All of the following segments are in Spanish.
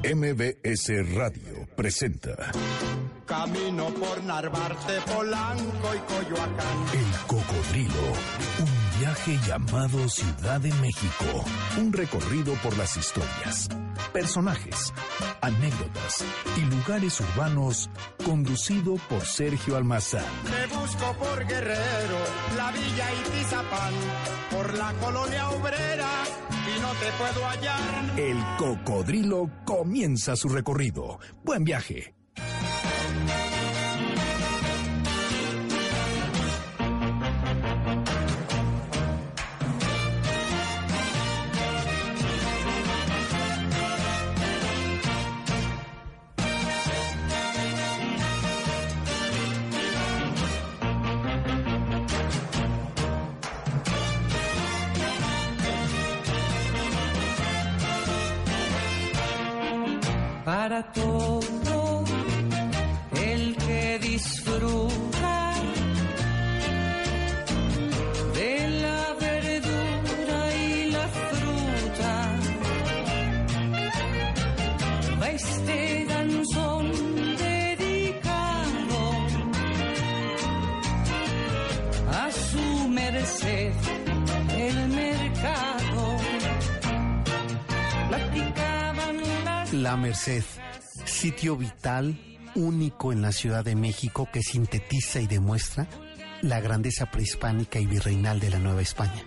MBS Radio presenta Camino por Narvarte, Polanco y Coyoacán. El Cocodrilo, un viaje llamado Ciudad de México, un recorrido por las historias, personajes, anécdotas y lugares urbanos conducido por Sergio Almazán. Te busco por Guerrero, la Villa y Tizapán, por la colonia obrera y no te puedo hallar. El Cocodrilo comienza su recorrido. Buen viaje. Sitio vital, único en la Ciudad de México que sintetiza y demuestra la grandeza prehispánica y virreinal de la Nueva España.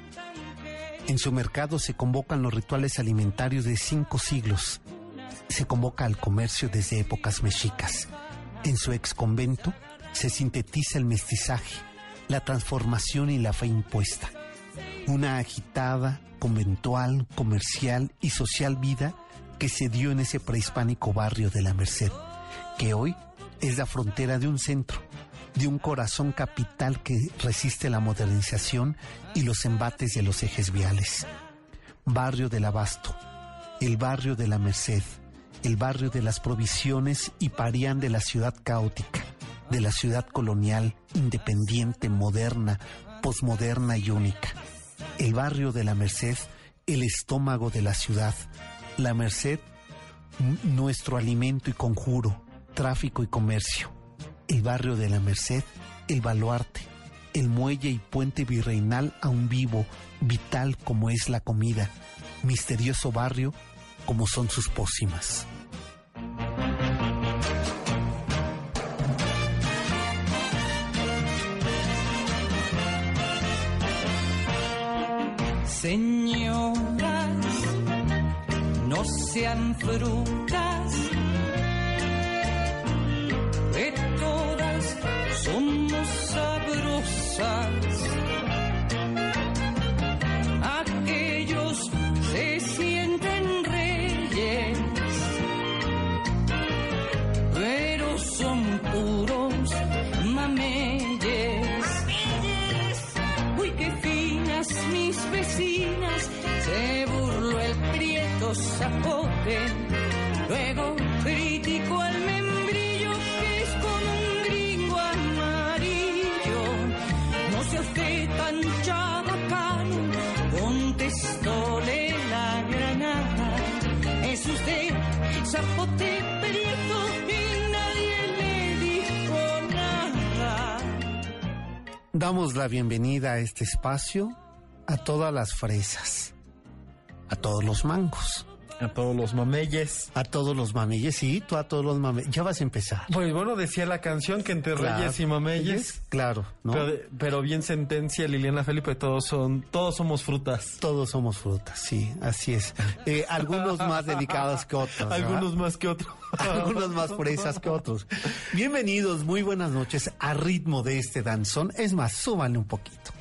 En su mercado se convocan los rituales alimentarios de cinco siglos. Se convoca al comercio desde épocas mexicas. En su ex convento se sintetiza el mestizaje, la transformación y la fe impuesta. Una agitada, conventual, comercial y social vida que se dio en ese prehispánico barrio de la Merced, que hoy es la frontera de un centro, de un corazón capital que resiste la modernización y los embates de los ejes viales. Barrio del Abasto, el barrio de la Merced, el barrio de las provisiones y parían de la ciudad caótica, de la ciudad colonial, independiente, moderna, posmoderna y única. El barrio de la Merced, el estómago de la ciudad. La Merced, nuestro alimento y conjuro, tráfico y comercio. El barrio de la Merced, el baluarte, el muelle y puente virreinal aún vivo, vital como es la comida, misterioso barrio como son sus pócimas. Señoras, no sean frutas, que todas somos sabrosas. Damos la bienvenida a este espacio a todas las fresas, a todos los mangos, A todos los mameyes. a todos los mameyes, sí, tú a todos los mameyes. Ya vas a empezar. Pues bueno, decía la canción que entre Claro. reyes y mameyes. Claro, ¿no? Pero, pero bien sentencia Liliana Felipe, todos son, todos somos frutas. Todos somos frutas, sí, así es. Eh, algunos más delicados que otros. ¿verdad? Algunos más que otros. Algunos más fresas que otros. Bienvenidos, muy buenas noches a ritmo de este danzón. Es más, súbanle un poquito.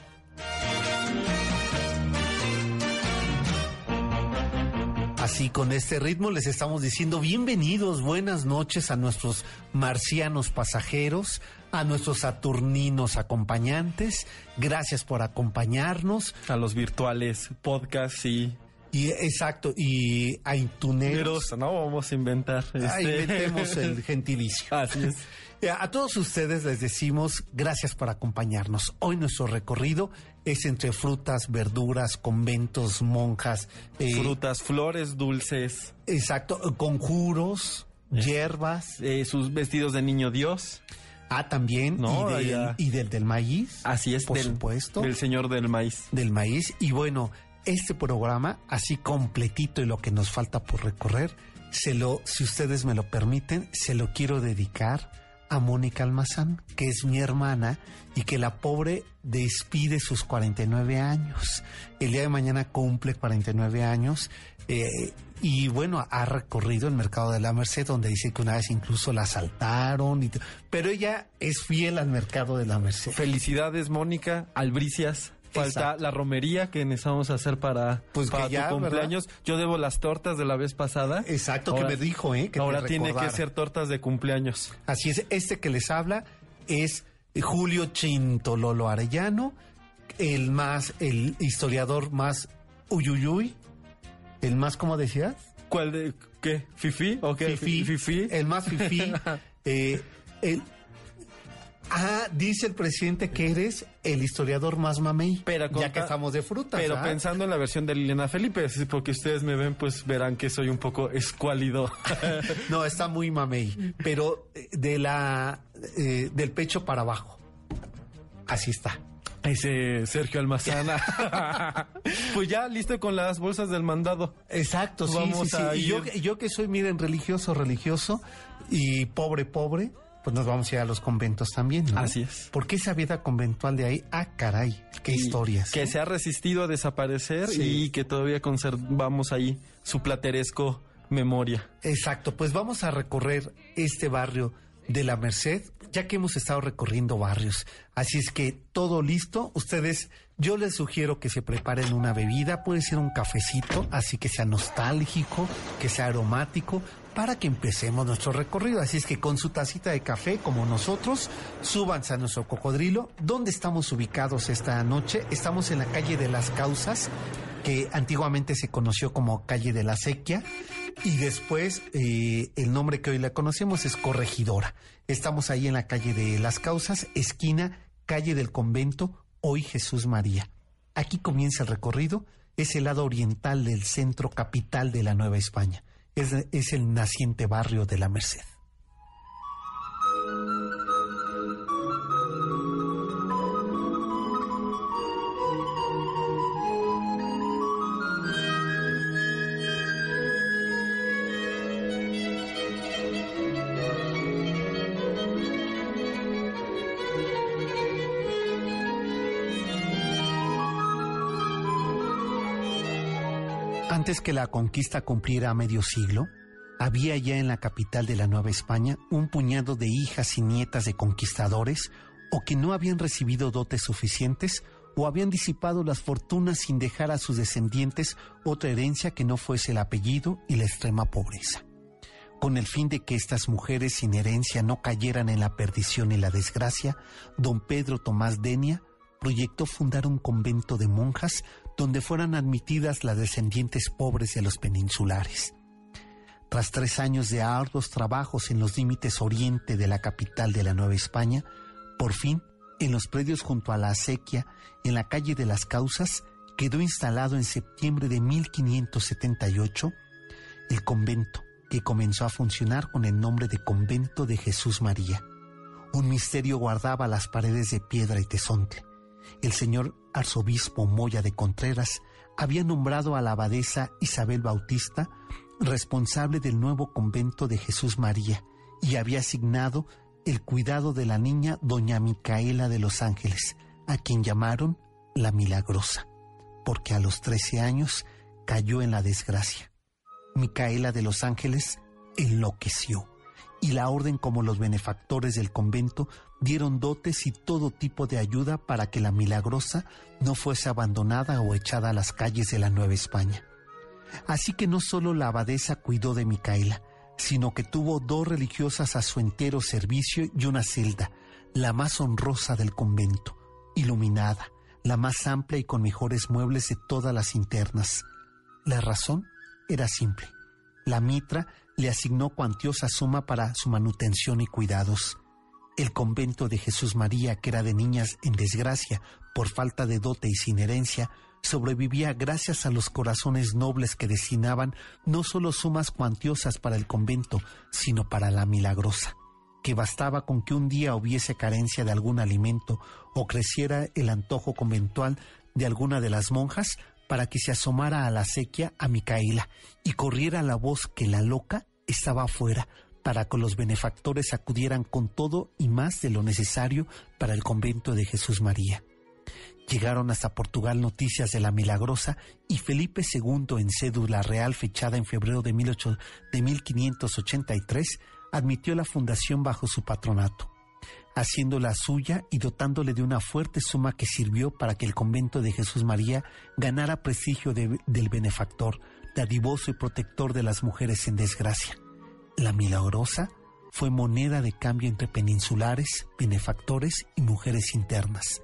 Así con este ritmo les estamos diciendo bienvenidos, buenas noches a nuestros marcianos pasajeros, a nuestros saturninos acompañantes. Gracias por acompañarnos. A los virtuales, podcast y Y exacto, y aituneros. no vamos a inventar. Ah, este. inventemos el gentilicio. Así es. Eh, A todos ustedes les decimos gracias por acompañarnos. Hoy nuestro recorrido es entre frutas, verduras, conventos, monjas, eh, Frutas, flores, dulces, exacto, conjuros, hierbas, eh, sus vestidos de niño Dios. ah también No, y, del, ya. y del del maíz, Así es, por del, supuesto, del señor del maíz. del maíz y bueno, este programa así completito y lo que nos falta por recorrer, se lo, si ustedes me lo permiten, se lo quiero dedicar a Mónica Almazán, que es mi hermana y que la pobre despide sus 49 años. El día de mañana cumple 49 años eh, y bueno, ha recorrido el mercado de la Merced, donde dice que una vez incluso la asaltaron, y pero ella es fiel al mercado de la Merced. Felicidades, Mónica, albricias. Falta Exacto. la romería que necesitamos hacer para, Pues que para ya, tu cumpleaños. Yo debo las tortas de la vez pasada. Exacto, Ahora- que me dijo, ¿eh? Que Ahora tiene que ser tortas de cumpleaños. Así es, este que les habla es Julio Chintololo Arellano, el más, el historiador más uyuyuy, el más, ¿cómo decías? ¿Cuál de qué? ¿Fifi? ¿O qué? Fifí, ¿Fifi? el más fifí. eh, el- ah, dice el presidente que eres el historiador más mamey, Pero ya que estamos de frutas. Pero ¿ah? pensando en la versión de Liliana Felipe, porque ustedes me ven, pues verán que soy un poco escuálido. No, está muy mamey, pero eh, de la, eh, del pecho para abajo. Así está. Ese Sergio Almazana. pues ya listo con las bolsas del mandado. Exacto, sí, Vamos sí, sí. a Y yo, yo que soy, miren, religioso, religioso y pobre, pobre, pues nos vamos a ir a los conventos también, ¿no? Así es. ¿Por qué esa vida conventual de ahí? Ah, caray, qué Y historias. Que se ha resistido a desaparecer Sí. y que todavía conservamos ahí su plateresco memoria. Exacto, pues vamos a recorrer este barrio de la Merced, ya que hemos estado recorriendo barrios. Así es que todo listo. Ustedes, yo les sugiero que se preparen una bebida, puede ser un cafecito, así que sea nostálgico, que sea aromático, para que empecemos nuestro recorrido. Así es que con su tacita de café, como nosotros, súbanse a nuestro cocodrilo. ¿Dónde estamos ubicados esta noche? Estamos en la calle de las Causas, que antiguamente se conoció como calle de la Sequia y después eh, el nombre que hoy la conocemos es Corregidora. Estamos ahí en la calle de las Causas, esquina calle del convento, hoy Jesús María. Aquí comienza el recorrido, es el lado oriental del centro capital de la Nueva España. Es, el naciente barrio de la Merced. Que la conquista cumpliera medio siglo, había ya en la capital de la Nueva España un puñado de hijas y nietas de conquistadores o que no habían recibido dotes suficientes o habían disipado las fortunas sin dejar a sus descendientes otra herencia que no fuese el apellido y la extrema pobreza. Con el fin de que estas mujeres sin herencia no cayeran en la perdición y la desgracia, don Pedro Tomás Denia proyectó fundar un convento de monjas donde fueran admitidas las descendientes pobres de los peninsulares. Tras tres años de arduos trabajos en los límites oriente de la capital de la Nueva España, por fin, en los predios junto a la acequia, en la calle de las Causas, quedó instalado en septiembre de 1578 el convento, que comenzó a funcionar con el nombre de Convento de Jesús María. Un misterio guardaba las paredes de piedra y tesontle. El señor arzobispo Moya de Contreras había nombrado a la abadesa Isabel Bautista responsable del nuevo convento de Jesús María y había asignado el cuidado de la niña doña Micaela de los Ángeles, a quien llamaron la Milagrosa, porque a los 13 años cayó en la desgracia. Micaela de los Ángeles enloqueció y la orden como los benefactores del convento dieron dotes y todo tipo de ayuda para que la milagrosa no fuese abandonada o echada a las calles de la Nueva España. Así que no solo la abadesa cuidó de Micaela, sino que tuvo dos religiosas a su entero servicio y una celda, la más honrosa del convento, iluminada, la más amplia y con mejores muebles de todas las internas. La razón era simple. La mitra le asignó cuantiosa suma para su manutención y cuidados. El convento de Jesús María, que era de niñas en desgracia por falta de dote y sin herencia, sobrevivía gracias a los corazones nobles que destinaban no solo sumas cuantiosas para el convento, sino para la milagrosa, que bastaba con que un día hubiese carencia de algún alimento o creciera el antojo conventual de alguna de las monjas para que se asomara a la sequía a Micaela y corriera la voz que la loca estaba afuera para que los benefactores acudieran con todo y más de lo necesario para el convento de Jesús María. Llegaron hasta Portugal noticias de la milagrosa y Felipe II en cédula real fechada en febrero de, 18, de 1583 admitió la fundación bajo su patronato, haciéndola suya y dotándole de una fuerte suma que sirvió para que el convento de Jesús María ganara prestigio del benefactor, dadivoso y protector de las mujeres en desgracia. La milagrosa fue moneda de cambio entre peninsulares, benefactores y mujeres internas.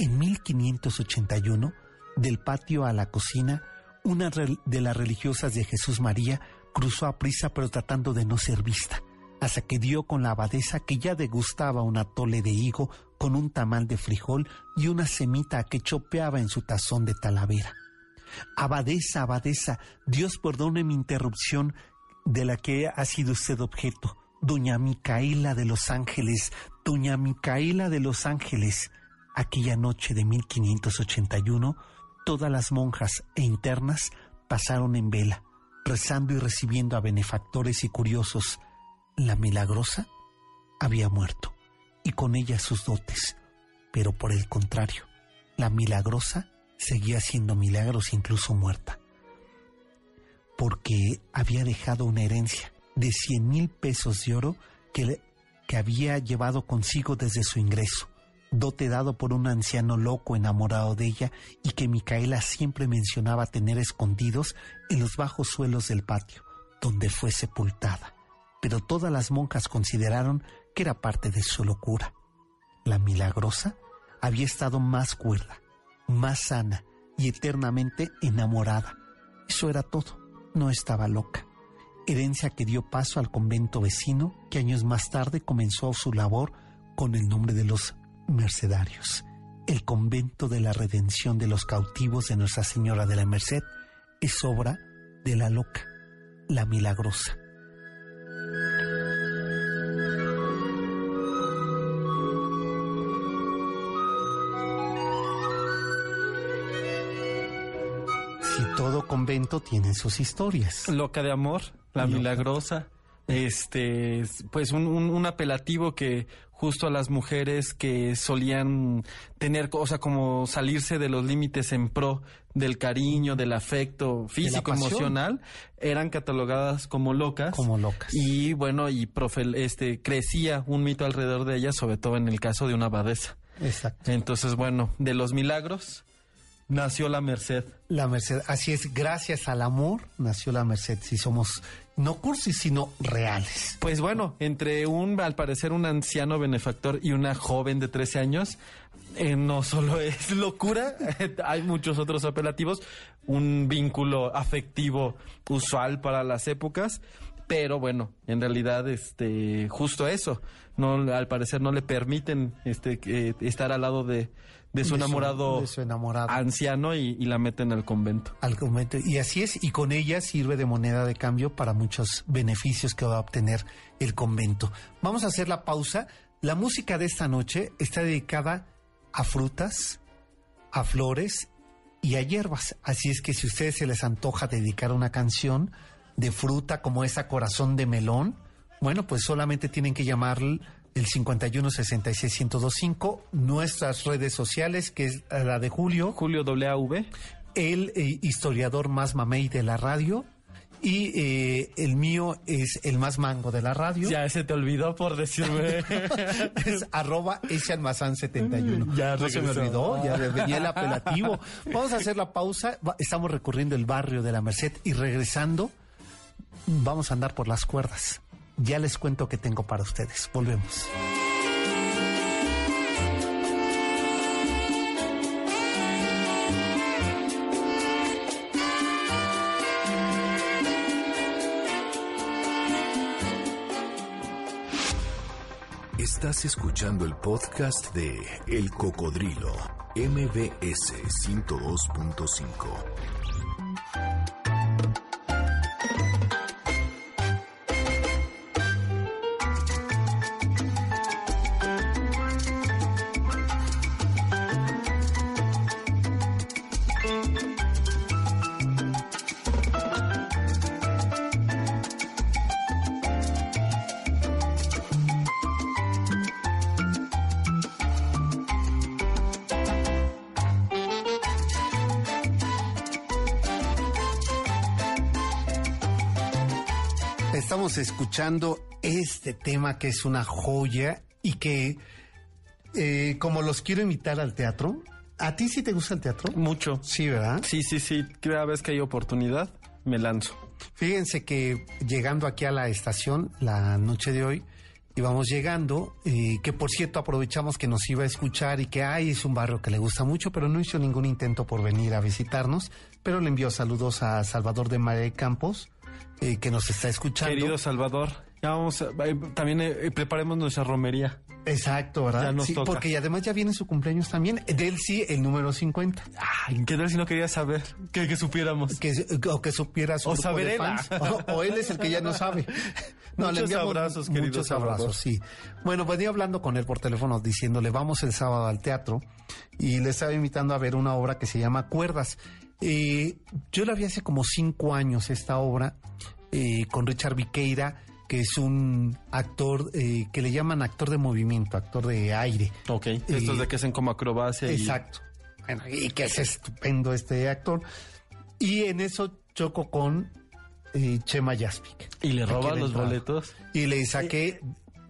En 1581, del patio a la cocina, una de las religiosas de Jesús María cruzó a prisa pero tratando de no ser vista, hasta que dio con la abadesa que ya degustaba un atole de higo con un tamal de frijol y una semita que chopeaba en su tazón de talavera. Abadesa, abadesa, Dios perdone mi interrupción de la que ha sido usted objeto. Doña Micaela de los Ángeles, Doña Micaela de los Ángeles. Aquella noche de 1581, todas las monjas e internas pasaron en vela, rezando y recibiendo a benefactores y curiosos. La milagrosa había muerto, y con ella sus dotes. Pero por el contrario, la milagrosa seguía haciendo milagros incluso muerta, porque había dejado una herencia de cien mil pesos de oro que, que había llevado consigo desde su ingreso, dote dado por un anciano loco enamorado de ella y que Micaela siempre mencionaba tener escondidos en los bajos suelos del patio, donde fue sepultada. Pero todas las monjas consideraron que era parte de su locura. La milagrosa había estado más cuerda, más sana y eternamente enamorada. Eso era todo, no estaba loca. Herencia que dio paso al convento vecino que años más tarde comenzó su labor con el nombre de los Mercedarios. El convento de la redención de los cautivos de Nuestra Señora de la Merced es obra de la loca, la milagrosa. Todo convento tiene sus historias. Loca de amor, la milagrosa. Este, pues un, un, apelativo que justo a las mujeres que solían tener, o sea, como salirse de los límites en pro del cariño, del afecto físico, emocional, eran catalogadas como locas. Como locas. Y bueno, y profe, este, crecía un mito alrededor de ellas, sobre todo en el caso de una abadesa. Exacto. Entonces, bueno, de los milagros nació la Merced. La Merced, así es, gracias al amor nació la Merced, si somos no cursis, sino reales. Pues bueno, entre un, al parecer, un anciano benefactor y una joven de 13 años, eh, no solo es locura, hay muchos otros apelativos, un vínculo afectivo usual para las épocas, pero bueno, en realidad, este, justo eso, no, al parecer no le permiten, este, estar al lado de, de su, enamorado, anciano y, la meten al convento. Al convento. Y así es, y con ella sirve de moneda de cambio para muchos beneficios que va a obtener el convento. Vamos a hacer la pausa. La música de esta noche está dedicada a frutas, a flores y a hierbas. Así es que si a ustedes se les antoja dedicar una canción de fruta como esa corazón de melón, bueno, pues solamente tienen que llamar el 51 66 nuestras redes sociales, que es la de Julio. Julio W. El eh, historiador más mamey de la radio. Y eh, el mío es el más mango de la radio. Ya se te olvidó por decirme. es arroba ese almazán 71. Ya no se me olvidó, ya venía el apelativo. Vamos a hacer la pausa. Estamos recorriendo el barrio de la Merced y regresando, vamos a andar por las cuerdas. Ya les cuento qué tengo para ustedes. Volvemos. Estás escuchando el podcast de El Cocodrilo, MBS 102.5. escuchando este tema que es una joya y que, eh, como los quiero invitar al teatro, ¿a ti sí te gusta el teatro? Mucho. Sí, ¿verdad? Sí, sí, sí. Cada vez que hay oportunidad, me lanzo. Fíjense que llegando aquí a la estación la noche de hoy, íbamos llegando, y que por cierto aprovechamos que nos iba a escuchar y que ay, es un barrio que le gusta mucho, pero no hizo ningún intento por venir a visitarnos, pero le envió saludos a Salvador de María Campos, eh, que nos está escuchando. Querido Salvador, ya vamos a, eh, también eh, preparemos nuestra romería. Exacto, ¿verdad? Ya nos Sí, toca. porque además ya viene su cumpleaños también, de él sí, el número 50. Ay, ¿qué tal si no quería saber? Que, que supiéramos. Que, o que supiera su O grupo saber de fans. O, o él es el que ya no sabe. le Muchos enviamos abrazos, Muchos Salvador. abrazos, sí. Bueno, venía hablando con él por teléfono diciéndole, vamos el sábado al teatro y le estaba invitando a ver una obra que se llama Cuerdas. Eh, yo la vi hace como cinco años esta obra eh, con Richard Viqueira, que es un actor eh, que le llaman actor de movimiento, actor de aire. Ok. Estos de que hacen como acrobacia y... Exacto. Bueno, y que es estupendo este actor. Y en eso choco con eh, Chema Jaspic. Y le Aquí roba de los boletos. Y le saqué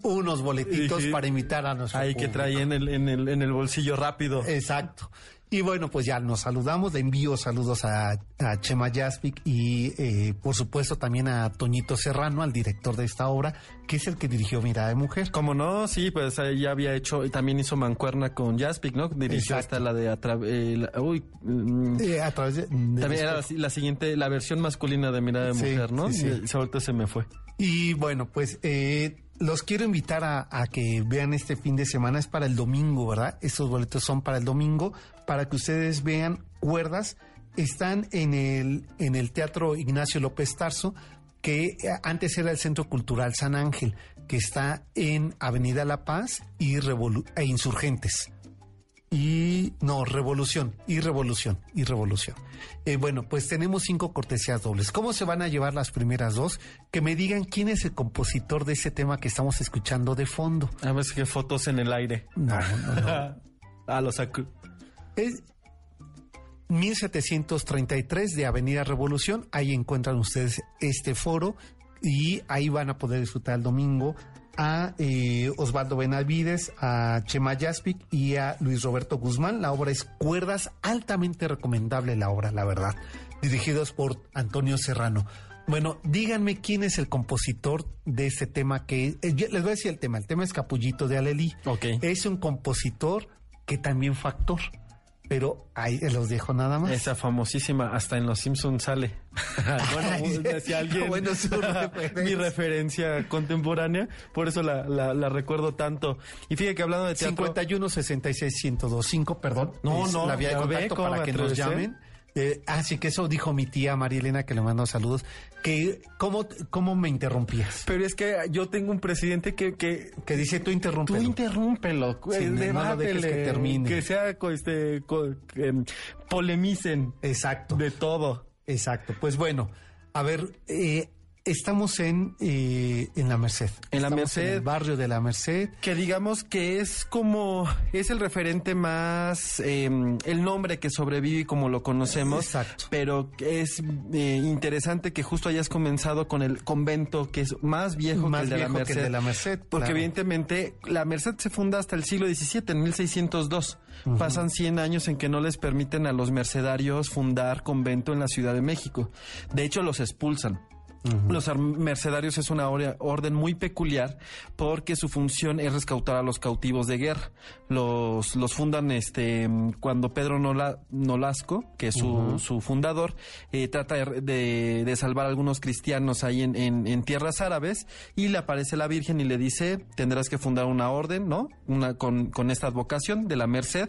unos boletitos Sí. para invitar a nuestro Ahí que trae en el, en el, en el bolsillo rápido. Exacto. Y bueno, pues ya nos saludamos, le envío saludos a, a Chema Jaspic y eh, por supuesto también a Toñito Serrano, al director de esta obra, que es el que dirigió Mirada de Mujer. Como no, sí, pues ya había hecho, y también hizo mancuerna con Jaspic, ¿no? Dirigió Exacto. hasta la de atra- eh, la- uy, mm, Eh, a través de, de también era la, siguiente, la versión masculina de Mirada de Sí, Mujer, ¿no? sí, sí. Y ahorita se me fue. Y bueno, pues eh, los quiero invitar a, que vean este fin de semana. Es para el domingo, ¿verdad? Estos boletos son para el domingo, para que ustedes vean cuerdas. Están en el, en el Teatro Ignacio López Tarso, que eh, antes era el Centro Cultural San Ángel, que está en Avenida La Paz y Revolu- e Insurgentes. Y no, revolución, y revolución, y revolución. Eh, bueno, pues tenemos cinco cortesías dobles. ¿Cómo se van a llevar las primeras dos? Que me digan quién es el compositor de ese tema que estamos escuchando de fondo. A ver qué fotos en el aire. No, no, no. ah, los acu- Es 1733 de Avenida Revolución. Ahí encuentran ustedes este foro y ahí van a poder disfrutar el domingo a eh, Osvaldo Benavides, a Chema Jaspic y a Luis Roberto Guzmán. La obra es Cuerdas, altamente recomendable la obra, la verdad, dirigidos por Antonio Serrano. Bueno, díganme quién es el compositor de este tema que... eh, les voy a decir el tema, el tema es Capullito de Alelí. Es un compositor que también fue actor, pero ahí los dejo nada más. Esa famosísima, hasta en Los Simpsons sale. bueno, decía alguien. Bueno, mi referencia contemporánea, por eso la, la, la recuerdo tanto. Y fíjate que hablando de teatro. 51 66 1025, perdón. No, no, la vía de ve contacto cómo para que nos llamen. Eh, así que eso dijo mi tía María Elena, que le mando saludos, que cómo, cómo me interrumpías. Pero es que yo tengo un presidente que, que Que dice tú Tú interrúmpelo. interrúmpelo, Sí, no- no lo debátele, dejes que termine. que sea, este, co- em, polemicen Exacto. de todo. Exacto. Pues bueno, a ver, eh, estamos en, eh, en la Merced. En la Estamos Merced. En el barrio de la Merced. Que digamos que es como, es el referente más, em, el nombre que sobrevive como lo conocemos. Exacto. Pero es eh, interesante que justo hayas comenzado con el convento que es más viejo Más que el de la viejo que Merced. el de la Merced, Porque claro. evidentemente la Merced se funda hasta el siglo XVII, en 1602. Pasan 100 años en que no les permiten a los mercedarios fundar convento en la Ciudad de México. De hecho, los expulsan. Los mercenarios es una orden muy peculiar porque su función es rescatar a los cautivos de guerra. Los, los fundan este cuando Pedro Nolasco, que es su, fundador, eh, trata de, de, salvar a algunos cristianos ahí en, en, tierras árabes y le aparece la Virgen y le dice tendrás que fundar una orden, ¿no? Una con, con esta advocación de la Merced,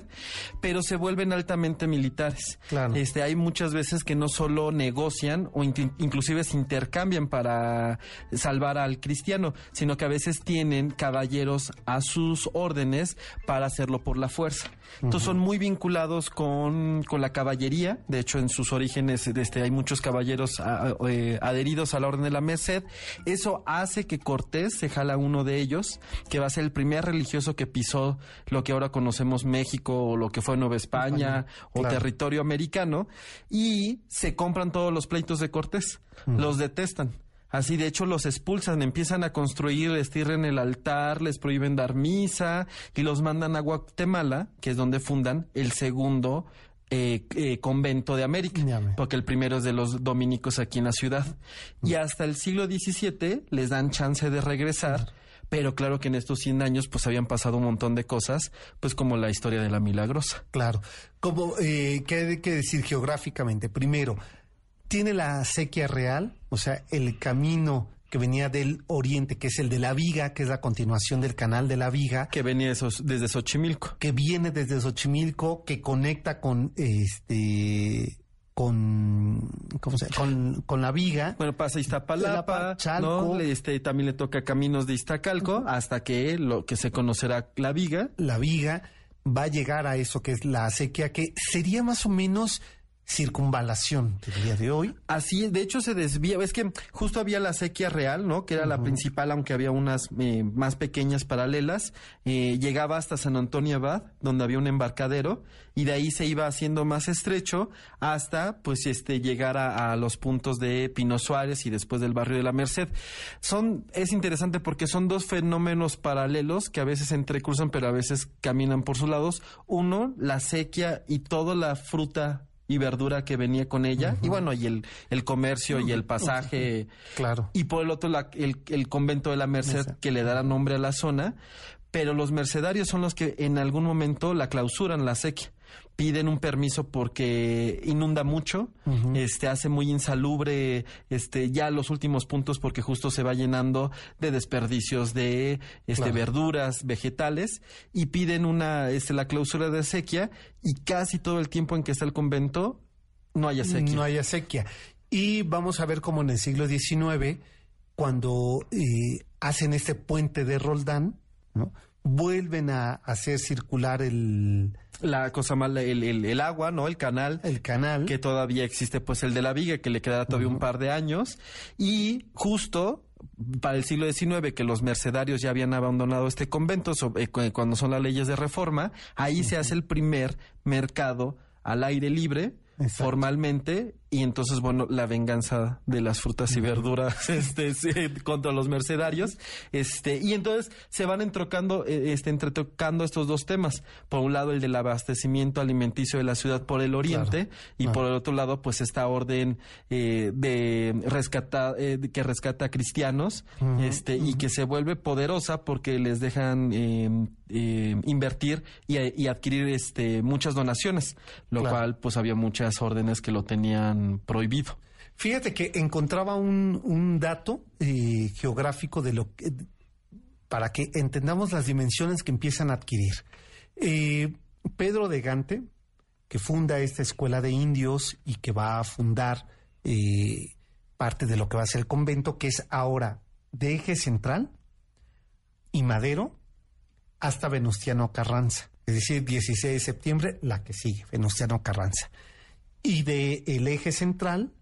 pero se vuelven altamente militares. Claro. Este, hay muchas veces que no solo negocian o inclusive se intercambian cambian para salvar al cristiano, sino que a veces tienen caballeros a sus órdenes para hacerlo por la fuerza. Entonces son muy vinculados con, con, la caballería. De hecho, en sus orígenes este, hay muchos caballeros eh, adheridos a la Orden de la Merced. Eso hace que Cortés se jala uno de ellos, que va a ser el primer religioso que pisó lo que ahora conocemos México o lo que fue Nueva España, o territorio americano, y se compran todos los pleitos de Cortés. Los detestan. Así, de hecho, los expulsan, empiezan a construir, les tiran el altar, les prohíben dar misa y los mandan a Guatemala, que es donde fundan el segundo eh, eh, convento de América, porque el primero es de los dominicos aquí en la ciudad. Y hasta el siglo XVII les dan chance de regresar. Pero claro que en estos 100 años pues habían pasado un montón de cosas, pues como la historia de la Milagrosa. Claro. Como, eh, ¿qué hay que decir geográficamente? Primero, tiene la sequía real, o sea, el camino que venía del oriente, que es el de la Viga, que es la continuación del canal de la Viga. Que venía desde Xochimilco. Que viene desde Xochimilco, que conecta con este con ¿cómo se con, con la viga. Bueno, pasa Iztapalapa, Chalco, este, también le toca caminos de Iztacalco hasta que lo que se conocerá la viga. La viga va a llegar a eso que es la sequía, que sería más o menos circunvalación del día de hoy. Así, de hecho se desvía, es que justo había la sequía real, ¿no? Que era la principal, aunque había unas eh, más pequeñas paralelas. Eh, llegaba hasta San Antonio Abad, donde había un embarcadero, y de ahí se iba haciendo más estrecho hasta, pues, este, llegar a, los puntos de Pino Suárez y después del barrio de la Merced. Son, es interesante porque son dos fenómenos paralelos que a veces se entrecruzan, pero a veces caminan por sus lados. Uno, la sequía y toda la fruta y verdura que venía con ella. Y bueno, y el, el comercio y el pasaje. Claro. Y por el otro, la, el, el, convento de la Merced, que le dará nombre a la zona. Pero los mercedarios son los que en algún momento la clausuran, la sequía piden un permiso porque inunda mucho, este hace muy insalubre este ya los últimos puntos porque justo se va llenando de desperdicios de este verduras, vegetales y piden una este la clausura de sequía y casi todo el tiempo en que está el convento no haya sequía. No haya sequía. Y vamos a ver cómo en el siglo XIX cuando eh, hacen este puente de Roldán, ¿no? vuelven a hacer circular el la cosa mala, el, el, agua, ¿no? El canal. El canal. Que todavía existe, pues el de la viga, que le queda todavía un par de años. Y justo para el siglo XIX, que los mercedarios ya habían abandonado este convento, eh, cuando son las leyes de reforma, ahí se hace el primer mercado al aire libre formalmente y entonces bueno la venganza de las frutas y verduras este contra los mercenarios este y entonces se van entrocando eh, este entretocando estos dos temas. Por un lado el del abastecimiento alimenticio de la ciudad por el oriente y por el otro lado pues esta orden eh, de rescatar eh, que rescata a cristianos este y que se vuelve poderosa porque les dejan em, invertir y, adquirir este muchas donaciones lo cual pues había muchas órdenes que lo tenían prohibido. Fíjate que encontraba un, dato eh, geográfico de lo que, para que entendamos las dimensiones que empiezan a adquirir. Eh, Pedro de Gante, que funda esta escuela de indios y que va a fundar eh, parte de lo que va a ser el convento, que es ahora de eje central y Madero hasta Venustiano Carranza. Es decir, 16 de septiembre, la que sigue, Venustiano Carranza y de el eje central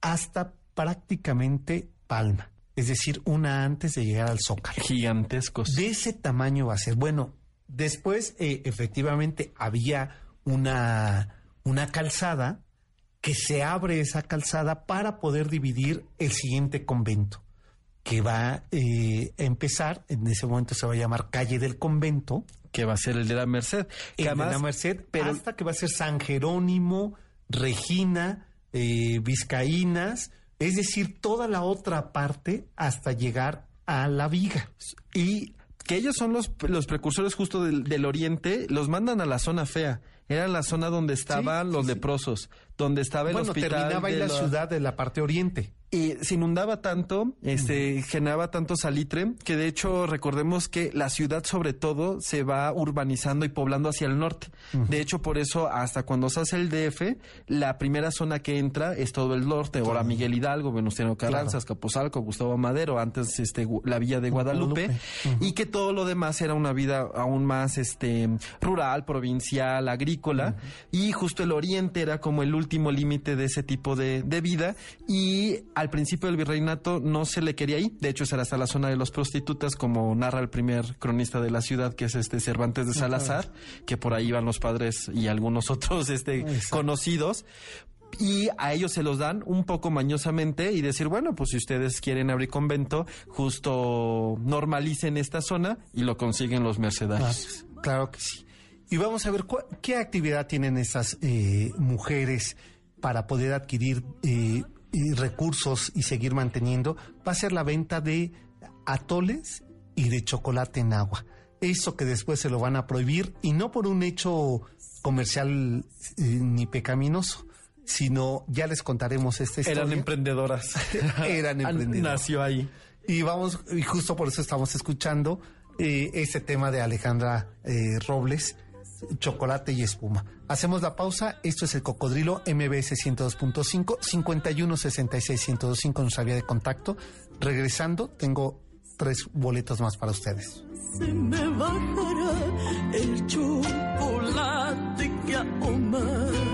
hasta prácticamente Palma, es decir, una antes de llegar al Zócalo. Gigantescos. De ese tamaño va a ser. Bueno, después eh, efectivamente había una, una calzada que se abre esa calzada para poder dividir el siguiente convento, que va eh, a empezar, en ese momento se va a llamar Calle del Convento. Que va a ser el de la Merced. El de la Merced, pero, hasta que va a ser San Jerónimo, Regina, eh, Vizcaínas, es decir, toda la otra parte hasta llegar a la viga. Y que ellos son los, los precursores justo del, del oriente, los mandan a la zona fea. Era la zona donde estaban los leprosos, donde estaba el bueno, hospital. terminaba ahí la ciudad de la parte oriente. Y se inundaba tanto, este, generaba tanto salitre, que de hecho recordemos que la ciudad sobre todo se va urbanizando y poblando hacia el norte. De hecho, por eso hasta cuando se hace el DF, la primera zona que entra es todo el norte. Ahora Miguel Hidalgo, Venustiano Carranza, Capozalco, Gustavo Madero, antes este, la villa de Guadalupe. Y que todo lo demás era una vida aún más este, rural, provincial, agrícola. Y justo el oriente era como el último límite de ese tipo de, de vida. Y al principio del virreinato no se le quería ahí. De hecho, esa era hasta la zona de los prostitutas, como narra el primer cronista de la ciudad, que es este Cervantes de Salazar, que por ahí van los padres y algunos otros este, conocidos. Y a ellos se los dan un poco mañosamente y decir, bueno, pues si ustedes quieren abrir convento, justo normalicen esta zona y lo consiguen los mercedarios. Claro que sí. Y vamos a ver qué actividad tienen esas eh, mujeres para poder adquirir eh, recursos y seguir manteniendo. Va a ser la venta de atoles y de chocolate en agua. Eso que después se lo van a prohibir y no por un hecho comercial eh, ni pecaminoso, sino ya les contaremos esta historia. Eran emprendedoras. Eran emprendedoras. Nació ahí. Y vamos, y justo por eso estamos escuchando eh, este tema de Alejandra eh, Robles, chocolate y espuma. Hacemos la pausa. Esto es el cocodrilo MBS 102.5, 51 66 105, nuestra vía de contacto. Regresando, tengo tres boletos más para ustedes. se me bajará el chocolate que ahuma.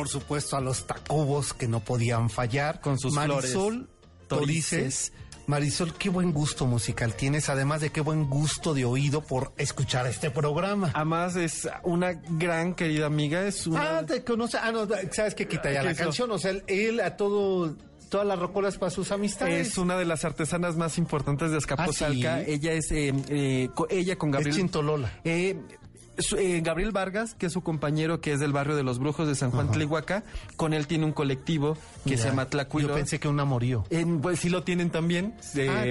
Por supuesto, a los tacubos que no podían fallar. Con sus Marisol flores, Torices. Marisol, qué buen gusto musical tienes, además de qué buen gusto de oído por escuchar este programa. Además es una gran querida amiga, es una... Ah, te conoce. Ah, no, sabes que quita ya ¿Qué la canción. O sea, él, a todo, todas las rocolas para sus amistades. Es una de las artesanas más importantes de Azcapotzalca. ¿Ah, sí? Ella es eh, eh, co- ella con Es Gabriel Chintolola. Eh, eh, Gabriel Vargas, que es su compañero, que es del barrio de los Brujos de San Juan Tlihuaca, con él tiene un colectivo que Mira, se llama Tlacuilo. Yo pensé que un amorío. En- pues sí lo tienen también. Ah,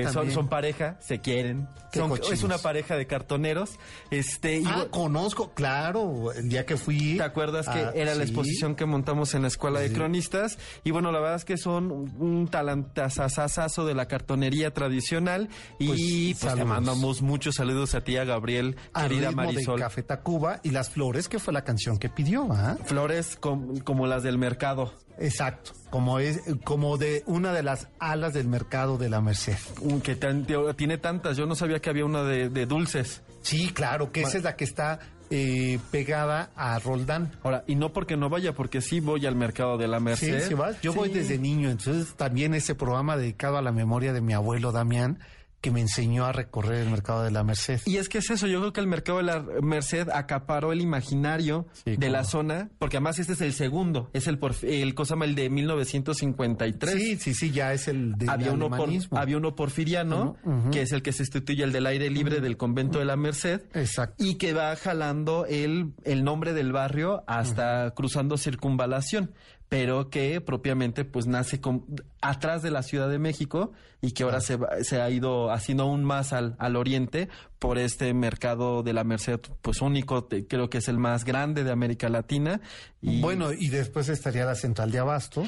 son, también. son pareja, se quieren. Son- es una pareja de cartoneros. Este, Ah, conozco, claro, el día que fui. ¿Te acuerdas que Ah, era la exposición que montamos en la escuela de cronistas? Y bueno, la verdad es que son un talantazazazo de la cartonería tradicional. y Pues, pues, te mandamos muchos saludos a ti, a Gabriel, querida Marisol. de Café Tacuba y Las Flores, que fue la canción que pidió, ¿ah? Flores com- como las del mercado. Exacto, como es como de una de las alas del mercado de la Merced. Que tan- tiene tantas. Yo no sabía que había una de, de dulces. Sí, claro, que esa es la que está eh, pegada a Roldán. Ahora, y no porque no vaya, porque sí voy al mercado de la Sí, Merced. sí vas. Yo voy Sí. desde niño, entonces también ese programa dedicado a la memoria de mi abuelo Damián, que me enseñó a recorrer el mercado de la Merced. Y es que es eso, yo creo que el mercado de la Merced acaparó el imaginario Sí, de la zona, porque además este es el segundo, es el, el Cosama, el de 1953. Sí, sí, sí, ya es el de Había uno, por- había uno porfiriano, que es el que sustituye el del aire libre del convento de la Merced. Exacto. Y que va jalando el, el nombre del barrio hasta cruzando circunvalación. Pero que propiamente pues nace con, atrás de la Ciudad de México y que ahora se, se ha ido haciendo aún más al, al oriente por este mercado de la Merced pues único, te- creo que es el más grande de América Latina. Y Bueno, y después estaría la central de abasto.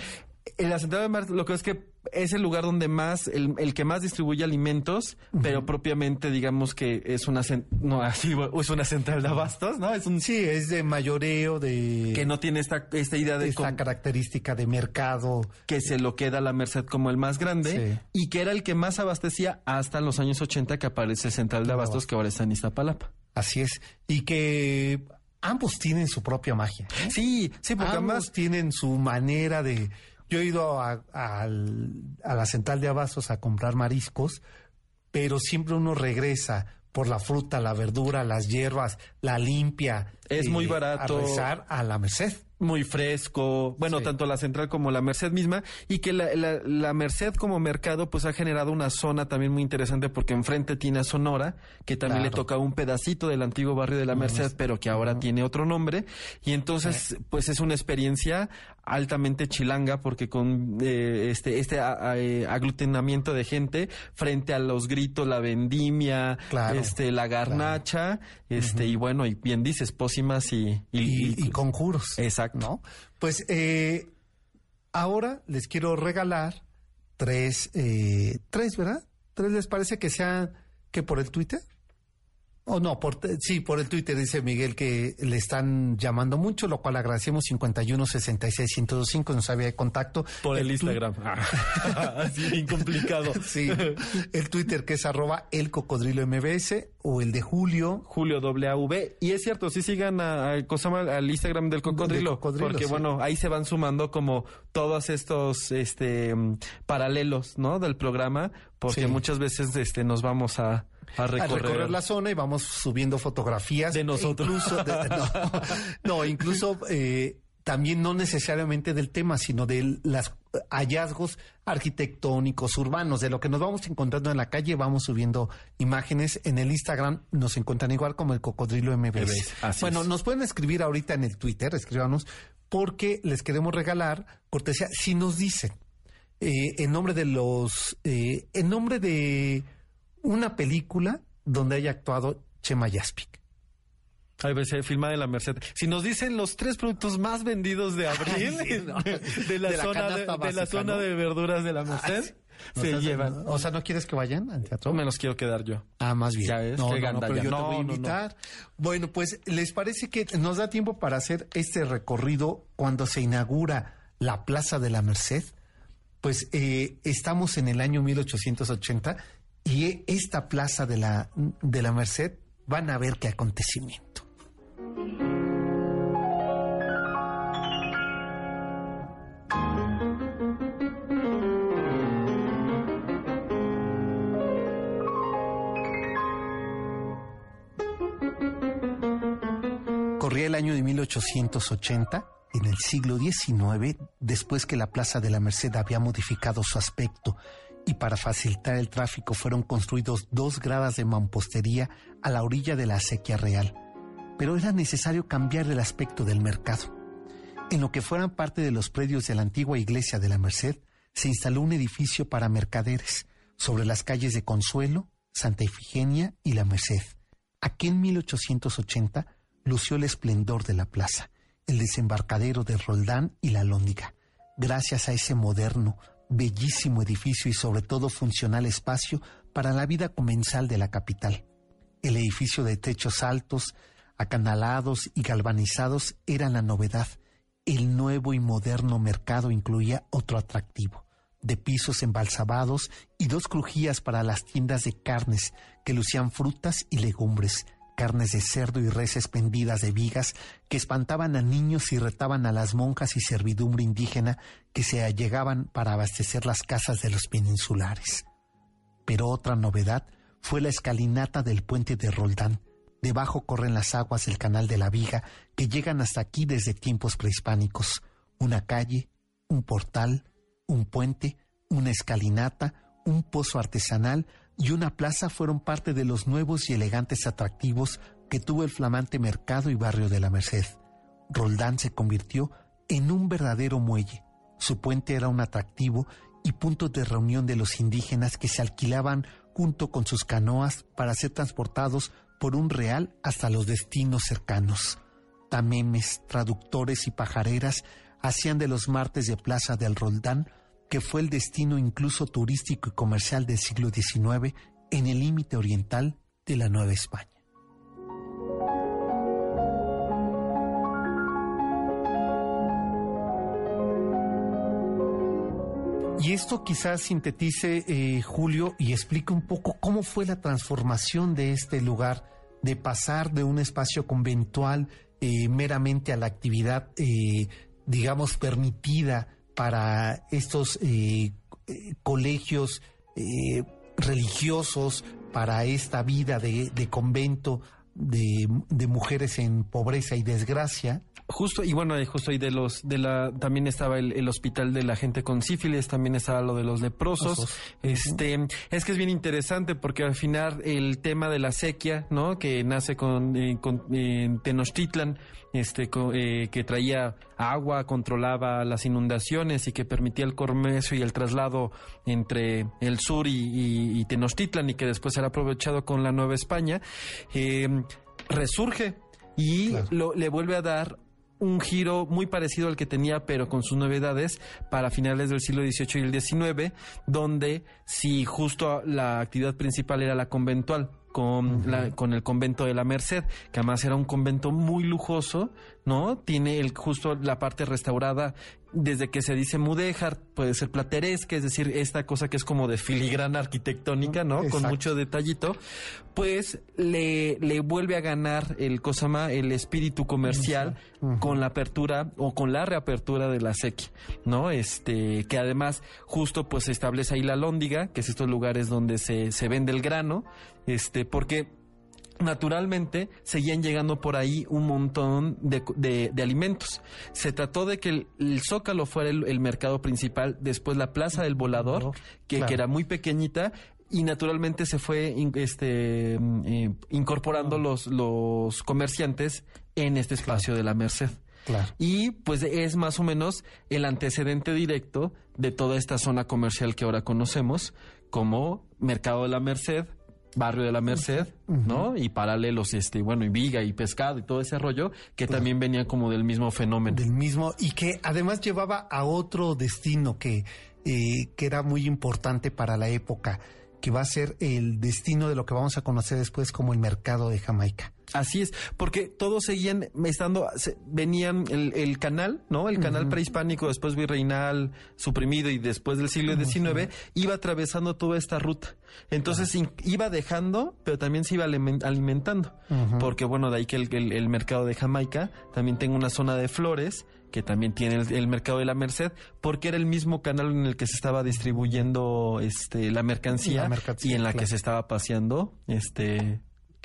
en la central de Merced lo que es que es el lugar donde más, el, el que más distribuye alimentos, pero propiamente digamos que es una, no, así, es una central de abastos, ¿no? Es un Sí, es de mayoreo, de que no tiene esta, esta idea de esta característica de mercado. que se lo queda a la Merced como el más grande Sí. y que era el que más abastecía hasta los años 80 que aparece Central de Abastos que ahora está en Iztapalapa. Así es. Y que ambos tienen su propia magia. ¿eh? Sí, sí, porque ambos además tienen su manera de... Yo he ido a, la central de abastos a comprar mariscos, pero siempre uno regresa por la fruta, la verdura, las hierbas, la limpia. Es muy barato. A rezar a la merced. muy fresco, bueno, Sí. tanto la central como la Merced misma, y que la, la- la Merced como mercado pues ha generado una zona también muy interesante porque enfrente tiene a Sonora, que también le Claro. toca un pedacito del antiguo barrio de la Merced, pero que ahora tiene otro nombre, y entonces pues es una experiencia altamente chilanga porque con eh, este este a- a- eh, aglutinamiento de gente frente a los gritos, la vendimia, Claro. este la garnacha, este y bueno, y bien dices, pócimas y, y- Y, y- y conjuros. Exacto. ¿no? Pues eh, ahora les quiero regalar tres, eh, tres, ¿verdad? ¿Tres les parece que sean que por el Twitter? O no, por, sí, por el Twitter dice Miguel que le están llamando mucho, lo cual agradecemos 51 66 1025 nos había de contacto. Por el, Instagram. Así bien complicado. Sí, el Twitter que es arroba el cocodrilo MBS o el de Julio. Julio WV. Y es cierto, sí sigan a, a- al Instagram del cocodrilo. Porque sí. bueno, ahí se van sumando como todos estos este mm, paralelos, ¿no? Del programa. Porque Sí. muchas veces este nos vamos a, a a recorrer. la zona y vamos subiendo fotografías De nosotros. Incluso de- no, no, incluso eh, también no necesariamente del tema, sino de los hallazgos arquitectónicos, urbanos, de lo que nos vamos encontrando en la calle, vamos subiendo imágenes. En el Instagram nos encuentran igual como el Cocodrilo MBS. Bueno, es. nos pueden escribir ahorita en el Twitter, escríbanos, porque les queremos regalar cortesía. Si nos dicen eh, en nombre de los, eh, en nombre de una película donde haya actuado Chema Yaspic. Ahí va a ser filmada en la Merced. Si nos dicen los tres productos más vendidos de abril Ay, sí, no. de la De la zona de, canasta de la básica, zona ¿no? de verduras de la Merced, se llevan. O sea, ¿no quieres que vayan al teatro? Me los quiero quedar yo. Ah, más bien. Ya ves, no, no, no, pero yo te voy a invitar. Bueno, pues, ¿les parece que nos da tiempo para hacer este recorrido cuando se inaugura la Plaza de la Merced? Pues eh, estamos en el año 1880 y esta Plaza de la, de la Merced van a ver qué acontecimiento. Corría el año de 1880, en el siglo XIX, después que la Plaza de la Merced había modificado su aspecto y para facilitar el tráfico fueron construidos dos gradas de mampostería a la orilla de la acequia real. Pero era necesario cambiar el aspecto del mercado. En lo que fueran parte de los predios de la antigua iglesia de la Merced, se instaló un edificio para mercaderes sobre las calles de Consuelo, Santa Ifigenia y La Merced. Aquí en 1880 lució el esplendor de la plaza, el desembarcadero de Roldán y la Lóndiga. Gracias a ese moderno, bellísimo edificio y sobre todo funcional espacio para la vida comensal de la capital. El edificio de techos altos, acanalados y galvanizados era la novedad. El nuevo y moderno mercado incluía otro atractivo, de pisos embalsamados y dos crujías para las tiendas de carnes que lucían frutas y legumbres, carnes de cerdo y reses pendidas de vigas que espantaban a niños y retaban a las monjas y servidumbre indígena que se allegaban para abastecer las casas de los peninsulares. Pero otra novedad fue la escalinata del puente de Roldán. Debajo corren las aguas del canal de la Viga que llegan hasta aquí desde tiempos prehispánicos. Una calle, un portal, un puente, una escalinata, un pozo artesanal y una plaza fueron parte de los nuevos y elegantes atractivos que tuvo el flamante mercado y barrio de la Merced. Roldán se convirtió en un verdadero muelle. Su puente era un atractivo y punto de reunión de los indígenas que se alquilaban junto con sus canoas para ser transportados por un real hasta los destinos cercanos. Tamemes, traductores y pajareras hacían de los martes de Plaza del Roldán, que fue el destino incluso turístico y comercial del siglo XIX en el límite oriental de la Nueva España. Y esto quizás sintetice, eh, Julio, y explique un poco cómo fue la transformación de este lugar, de pasar de un espacio conventual eh, meramente a la actividad, eh, digamos, permitida para estos colegios religiosos, para esta vida de, convento de, de mujeres en pobreza y desgracia, Justo, y bueno, justo ahí de los, de la, también estaba el, hospital de la gente con sífilis, también estaba lo de los leprosos. Este, es que es bien interesante porque al final el tema de la sequía, ¿no? Que nace con, eh, con Tenochtitlan, este, eh, que traía agua, controlaba las inundaciones y que permitía el comercio y el traslado entre el sur y, Tenochtitlan y que después era aprovechado con la Nueva España, eh, resurge y lo, le vuelve a dar un giro muy parecido al que tenía, pero con sus novedades, para finales del siglo XVIII y el XIX, donde si justo la actividad principal era la conventual, con, la, con el convento de la Merced, que además era un convento muy lujoso, ¿no? Tiene el, justo la parte restaurada desde que se dice mudéjar, puede ser plateresca, es decir, esta cosa que es como de filigrana arquitectónica, ¿no? Con mucho detallito, pues le, le vuelve a ganar el Cosama, el espíritu comercial con la apertura o con la reapertura de la sequía, ¿no? Este, que además justo pues se establece ahí la lóndiga, que es estos lugares donde se, se vende el grano, este, porque naturalmente seguían llegando por ahí un montón de, alimentos. Se trató de que el, Zócalo fuera el, mercado principal, después la Plaza del Volador, que, era muy pequeñita, y naturalmente se fue este, mm, eh, incorporando los, los comerciantes en este espacio de la Merced. Y pues es más o menos el antecedente directo de toda esta zona comercial que ahora conocemos como Mercado de la Merced, barrio de la Merced, ¿no? Y paralelos, este, bueno, y viga y pescado y todo ese rollo, que también venía como del mismo fenómeno. Del mismo, y que además llevaba a otro destino que, eh, que era muy importante para la época, que va a ser el destino de lo que vamos a conocer después como el mercado de Jamaica. Así es, porque todos seguían estando, venían el, canal, ¿no? El canal prehispánico, después virreinal, suprimido y después del siglo XIX, iba atravesando toda esta ruta. Entonces iba dejando, pero también se iba alimentando. Porque bueno, de ahí que el, mercado de Jamaica también tenga una zona de flores que también tiene el, mercado de la Merced, porque era el mismo canal en el que se estaba distribuyendo este la mercancía, y en la que se estaba paseando este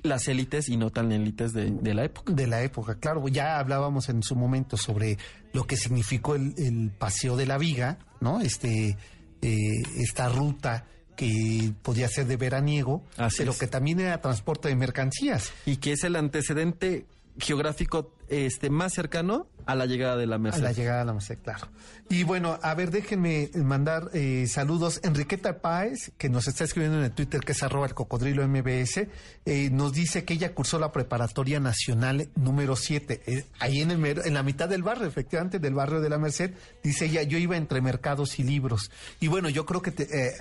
las élites y no tan élites de, la época. De la época, claro. Ya hablábamos en su momento sobre lo que significó el, paseo de la viga, ¿no? Este, eh, esta ruta que podía ser de veraniego, pero que también era transporte de mercancías. Y que es el antecedente geográfico este más cercano a la llegada de la Merced. A la llegada de la Merced, claro. Y bueno, a ver, déjenme mandar eh, saludos. Enriqueta Páez, que nos está escribiendo en el Twitter, que es arroba el cocodrilo MBS, eh, nos dice que ella cursó la preparatoria nacional número 7, eh, ahí en, el, en la mitad del barrio, efectivamente, del barrio de la Merced. Dice ella, yo iba entre mercados y libros. Y bueno, yo creo que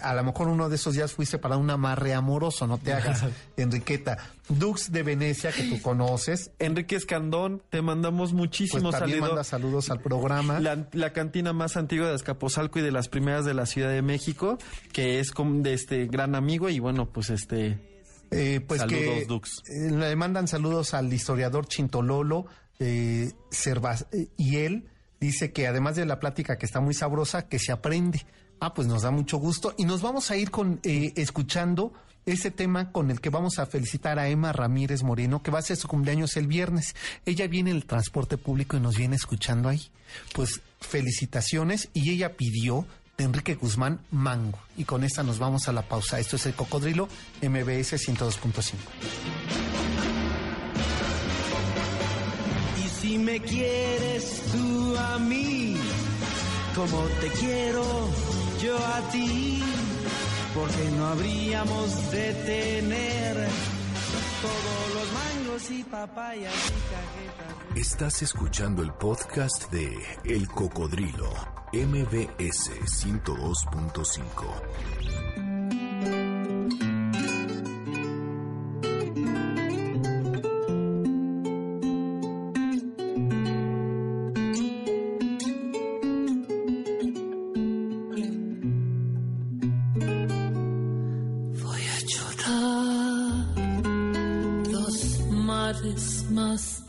a lo mejor uno de esos días fuiste para un amarre amoroso, no te hagas, Enriqueta. Dux de Venecia, que tú conoces. Enrique Escandón, te mandamos muchísimos pues saludos. Manda saludos al programa. La, cantina más antigua de Escaposalco y de las primeras de la Ciudad de México, que es de este gran amigo y bueno, pues este... Eh, pues saludos, Dux. Eh, le mandan saludos al historiador Chintololo eh, eh, y él dice que además de la plática que está muy sabrosa, que se aprende. Ah, pues nos da mucho gusto y nos vamos a ir con escuchando ese tema con el que vamos a felicitar a Emma Ramírez Moreno, que va a ser su cumpleaños el viernes. Ella viene en el transporte público y nos viene escuchando ahí. Pues felicitaciones y ella pidió de Enrique Guzmán Mango. Y con esta nos vamos a la pausa. Esto es el Cocodrilo MBS 102.5. Y si me quieres tú a mí, como te quiero yo a ti, porque no habríamos de tener todos los mangos y papayas y cajetas. Estás escuchando el podcast de El Cocodrilo, MBS 102.5. mares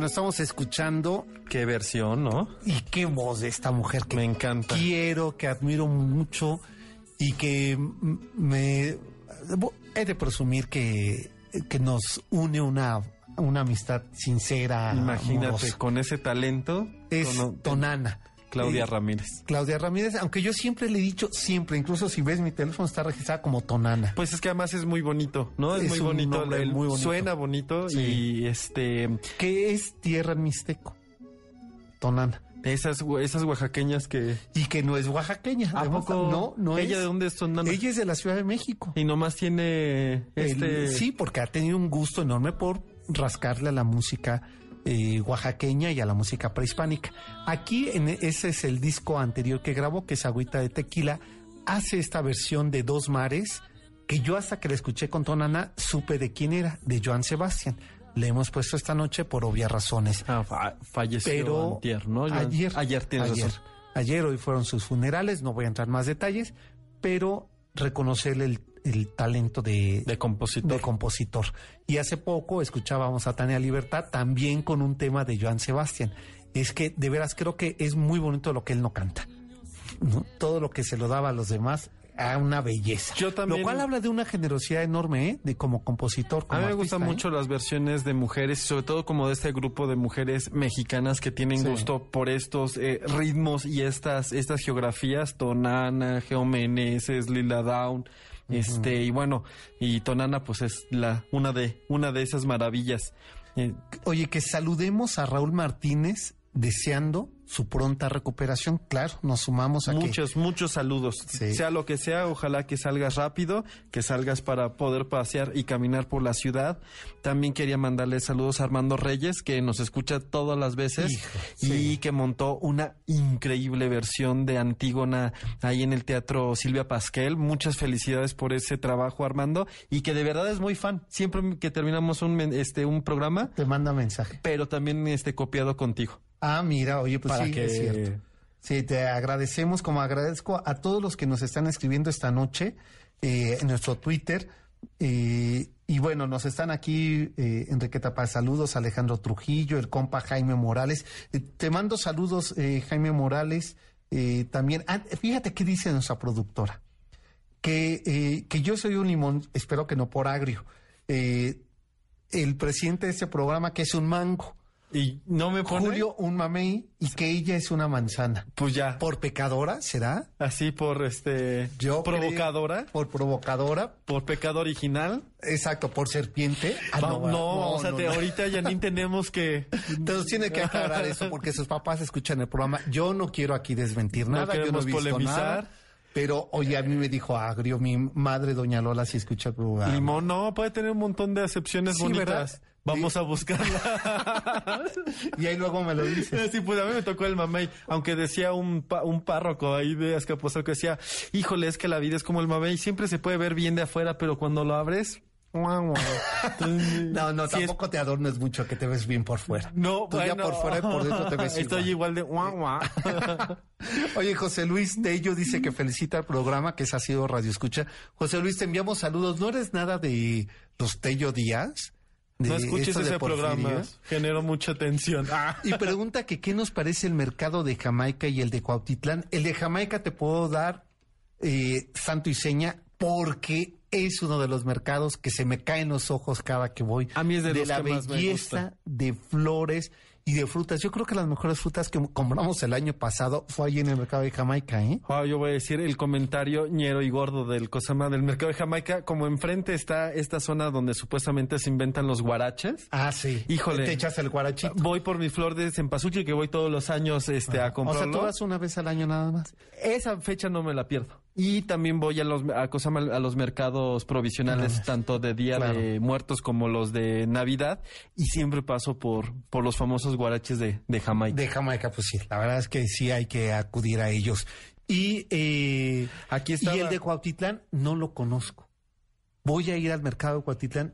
Bueno, estamos escuchando Qué versión, ¿no? y qué voz de esta mujer que Me encanta. quiero, que admiro mucho y que me he de presumir que, que nos une una, una amistad sincera. Imagínate, amorosa. con ese talento. Es con- Tonana. Claudia Eh, Ramírez. Claudia Ramírez, aunque yo siempre le he dicho, siempre, incluso si ves mi teléfono está registrada como Tonana. Pues es que además es muy bonito, ¿no? Es, Es muy bonito, el- muy bonito. Suena bonito Sí. y este que es tierra en mixteco. Tonana. esas esas oaxaqueñas que Y que no es oaxaqueña. ¿A poco? No, no ¿Ella es. de dónde es Tonana? Ella es de la Ciudad de México. y nomás tiene este El- sí, porque ha tenido un gusto enorme por rascarle a la música eh, oaxaqueña y a la música prehispánica. Aquí, en, ese es el disco anterior que grabó, que es Agüita de Tequila, hace esta versión de Dos Mares, que yo hasta que la escuché con Tonana supe de quién era, de Joan Sebastián. Le hemos puesto esta noche por obvias razones. Ah, fa- falleció Pero antier, ¿no? Ayer, ayer tienes ayer, razón. ayer, hoy fueron sus funerales, no voy a entrar en más detalles, pero reconocerle el, el talento de, de compositor. de compositor. Y hace poco escuchábamos a Tania Libertad también con un tema de Joan Sebastián. Es que de veras creo que es muy bonito lo que él no canta. ¿no? Todo lo que se lo daba a los demás a una belleza. Yo también- Lo cual habla de una generosidad enorme, ¿eh? De como compositor. A mí me artista, gustan ¿eh? mucho las versiones de mujeres, y sobre todo como de este grupo de mujeres mexicanas que tienen Sí. gusto por estos eh, ritmos y estas estas geografías, Tonana, Geomeneses, Lila Down, este y bueno, y Tonana pues es la una de una de esas maravillas. Eh, Oye, que saludemos a Raúl Martínez deseando su pronta recuperación. Claro, nos sumamos a que- Muchos, muchos saludos. Sí. Sea lo que sea, ojalá que salgas rápido, que salgas para poder pasear y caminar por la ciudad. También quería mandarle saludos a Armando Reyes, que nos escucha todas las veces Hijo, y sí. que montó una increíble versión de Antígona ahí en el Teatro Silvia Pasquel. Muchas felicidades por ese trabajo, Armando, y que de verdad es muy fan. Siempre que terminamos un, este, un programa, te manda mensaje. pero también este, copiado contigo. Ah, mira, oye, pues Para sí, que- es cierto. Sí, te agradecemos, como agradezco a todos los que nos están escribiendo esta noche eh, en nuestro Twitter. eh, y bueno, nos están aquí eh, Enrique Tapaz, saludos, Alejandro Trujillo, el compa Jaime Morales. Eh, te mando saludos, eh, Jaime Morales. eh, también, ah, fíjate qué dice nuestra productora. Que, que yo soy un limón, espero que no por agrio. El presidente de este programa, que es un mango. Y no me pone. Julio un mamey y que ella es una manzana. Pues ya. ¿Por pecadora será? Así por este. Yo provocadora. creo- por provocadora. Por pecado original. Exacto, por serpiente. Ah, Va- no, o sea, no, te- no. ahorita Janine tenemos que. Entonces tiene que aclarar eso porque sus papás escuchan el programa. Yo no quiero aquí desmentir No nada, yo no he visto polemizar. nada. Pero oye, a mí me dijo agrio, mi madre doña Lola si escucha el programa. Limón, no, puede tener un montón de acepciones Sí, bonitas. ¿verdad? Vamos Sí. a buscarla. Y ahí luego me lo dice. Sí, pues a mí me tocó el mamey, aunque decía un, pa- un párroco ahí de Azcapotzalco que decía, híjole, es que la vida es como el mamey, siempre se puede ver bien de afuera, pero cuando lo abres, No, no, sí tampoco te adornes mucho que te ves bien por fuera. no, Tú ya bueno. por fuera y por dentro te ves Estoy igual, igual. de guau. Oye, José Luis Tello dice que felicita el programa, que es ha sido Radio Escucha. José Luis, te enviamos saludos. ¿No eres nada de los Tello Díaz? De No escuches de ese programa, generó mucha tensión. Ah. Y pregunta que qué nos parece el mercado de Jamaica y el de Cuautitlán. El de Jamaica te puedo dar eh, santo y seña porque es uno de los mercados que se me caen los ojos cada que voy. A mí es de los la que más me belleza gusta. de flores y de frutas. Yo creo que las mejores frutas que compramos el año pasado fue allí en el mercado de Jamaica, ¿eh? Wow, yo voy a decir el comentario ñero y gordo del Cosama del mercado de Jamaica. Como enfrente está esta zona donde supuestamente se inventan los guaraches. Ah, sí. Híjole. Te echas el guarachito. Voy por mi flor de cempasúchil que voy todos los años este, a O sea, comprarlo. tú vas una vez al año nada más. Esa fecha no me la pierdo. Y también voy a los a, Cosama, a los mercados provisionales, Claro. tanto de Día Claro. de Muertos como los de Navidad. Y siempre paso por, por los famosos guaraches de, de Jamaica. De Jamaica, pues sí. La verdad es que sí hay que acudir a ellos. Y, eh, Aquí estaba- y el de Cuautitlán no lo conozco. Voy a ir al mercado de Cuautitlán.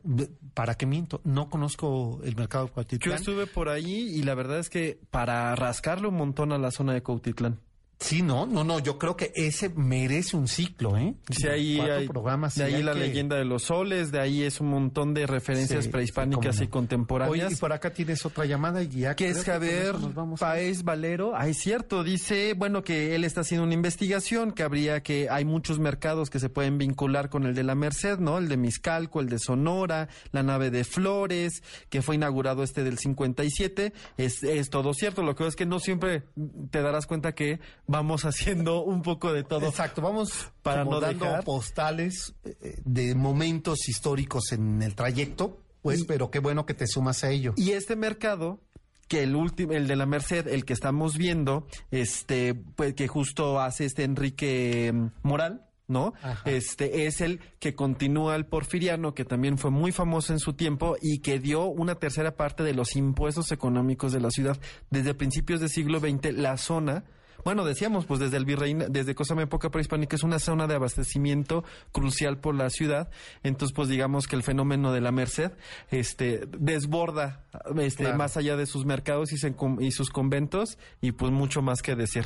¿Para qué miento? No conozco el mercado de Yo Cuautitlán. estuve por ahí y la verdad es que para rascarle un montón a la zona de Cautitlán. Sí, no, no, no. Yo creo que ese merece un ciclo, ¿eh? Ahí, Cuatro hay- programas. de sí, ahí hay la que- leyenda de los soles, de ahí es un montón de referencias Sí, prehispánicas sí, y contemporáneas. Oye, y por acá tienes otra llamada y ya que es Javier Paez Valero. Ah, es cierto, dice, bueno, que él está haciendo una investigación, que habría que, hay muchos mercados que se pueden vincular con el de la Merced, ¿no? El de Miscalco, el de Sonora, la nave de Flores, que fue inaugurado este del 57. Es, es todo cierto, lo que es que no siempre te darás cuenta que vamos haciendo un poco de todo. Exacto, vamos Para no dando dejar. postales eh, de momentos históricos en el trayecto, pues, Y- pero qué bueno que te sumas a ello. Y este mercado, que el último, el de la Merced, el que estamos viendo, este, pues que justo hace este Enrique mm, Moral. ¿No? Ajá. Este es el que continúa el porfiriano, que también fue muy famoso en su tiempo y que dio una tercera parte de los impuestos económicos de la ciudad. Desde principios del siglo XX, la zona, bueno, decíamos, pues desde el virreina, desde Cosama época prehispánica, es una zona de abastecimiento crucial por la ciudad. Entonces, pues digamos que el fenómeno de la Merced, este, desborda, este, Claro. más allá de sus mercados y, se- y sus conventos, y pues mucho más que decir.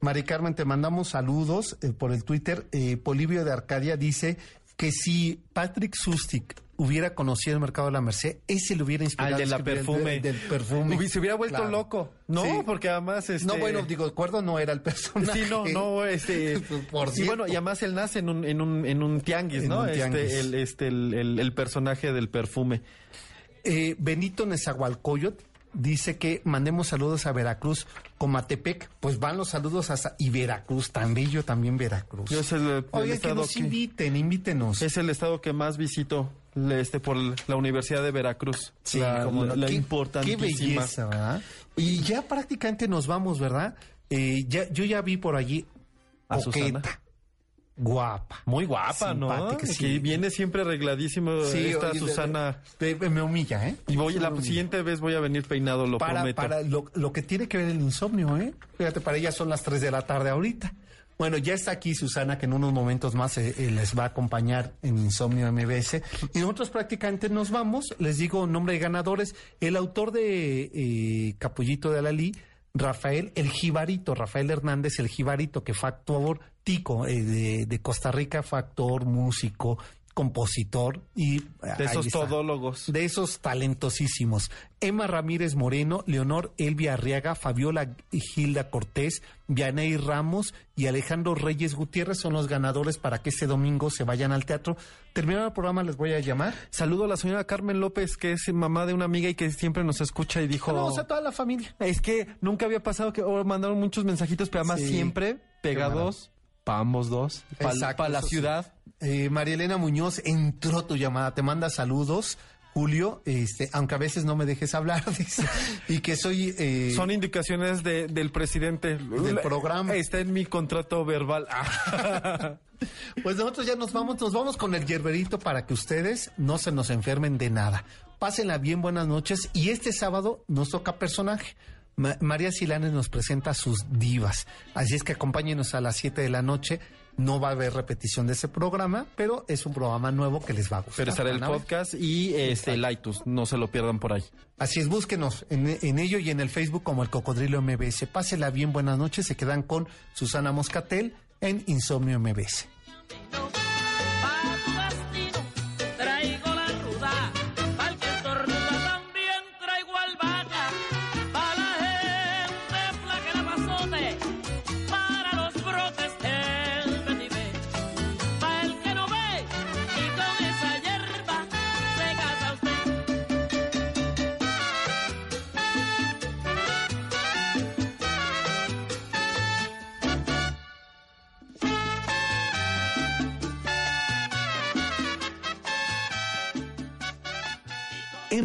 Mari Carmen, te mandamos saludos eh, por el Twitter. Eh, Polibio de Arcadia dice que si Patrick Sustic hubiera conocido el mercado de la Merced, ese le hubiera inspirado. Al de la el- perfume. Del, perfume. Se hubiera vuelto Claro. loco. No, Sí. porque además, este... No, bueno, digo, acuerdo, no era el personaje. Sí, no, no, este. Por y cierto. bueno, y además él nace en un, en un, en un tianguis, En ¿no? un tianguis. Este, el, este, el, el- el personaje del perfume. Eh, Benito Nezahualcóyotl dice que mandemos saludos a Veracruz, Comatepec, pues van los saludos hasta y Veracruz, tan bello también Veracruz. Es el, el Oye, que nos inviten, invítenos. Es el estado que más visito este, por la Universidad de Veracruz. Sí, la, cómo la- la Qué- importantísima. Qué belleza, ¿verdad? Y ya prácticamente nos vamos, ¿verdad? Eh, ya, yo ya vi por allí A Susana. Guapa. Muy guapa, ¿no? Sí. Que viene siempre arregladísimo esta oye, Susana. me humilla, ¿eh? Y voy, la humilla. siguiente vez voy a venir peinado, lo para, prometo. para lo, lo que tiene que ver el insomnio, ¿eh? Fíjate, para ella son las 3 de la tarde ahorita. Bueno, ya está aquí Susana, que en unos momentos más eh, eh, les va a acompañar en Insomnio MBS. Y nosotros prácticamente nos vamos. Les digo nombre de ganadores. El autor de eh, Capullito de Alalí, Rafael El Jibarito, Rafael Hernández El Jibarito, que fue actor tico eh, de, de Costa Rica, fue actor, músico, compositor y De ahí esos está. todólogos. De esos talentosísimos. Emma Ramírez Moreno, Leonor Elvia Arriaga, Fabiola Gilda Cortés, Vianey Ramos y Alejandro Reyes Gutiérrez son los ganadores para que este domingo se vayan al teatro. Terminado el programa les voy a llamar. Saludo a la señora Carmen López, que es mamá de una amiga y que siempre nos escucha y dijo... Saludos a toda la familia. Es que nunca había pasado que oh, mandaron muchos mensajitos, pero además Sí. siempre pegados para ambos dos, para la ciudad. Eh, María Elena Muñoz entró tu llamada, te manda saludos. Julio, este, aunque a veces no me dejes hablar, dice, y que soy eh, Son indicaciones de- del presidente. Del programa. Está en mi contrato verbal. Pues nosotros ya nos vamos, nos vamos con el yerberito para que ustedes no se nos enfermen de nada. Pásenla bien, buenas noches. Y este sábado nos toca personaje. Ma- María Silanes nos presenta sus divas. Así es que acompáñenos a las 7 de la noche. No va a haber repetición de ese programa, pero es un programa nuevo que les va a gustar. Pero estará el podcast y este el iTunes. No se lo pierdan por ahí. Así es, búsquenos en, en ello y en el Facebook como el Cocodrilo MBS. Pásela bien, buenas noches. Se quedan con Susana Moscatel en Insomnio MBS.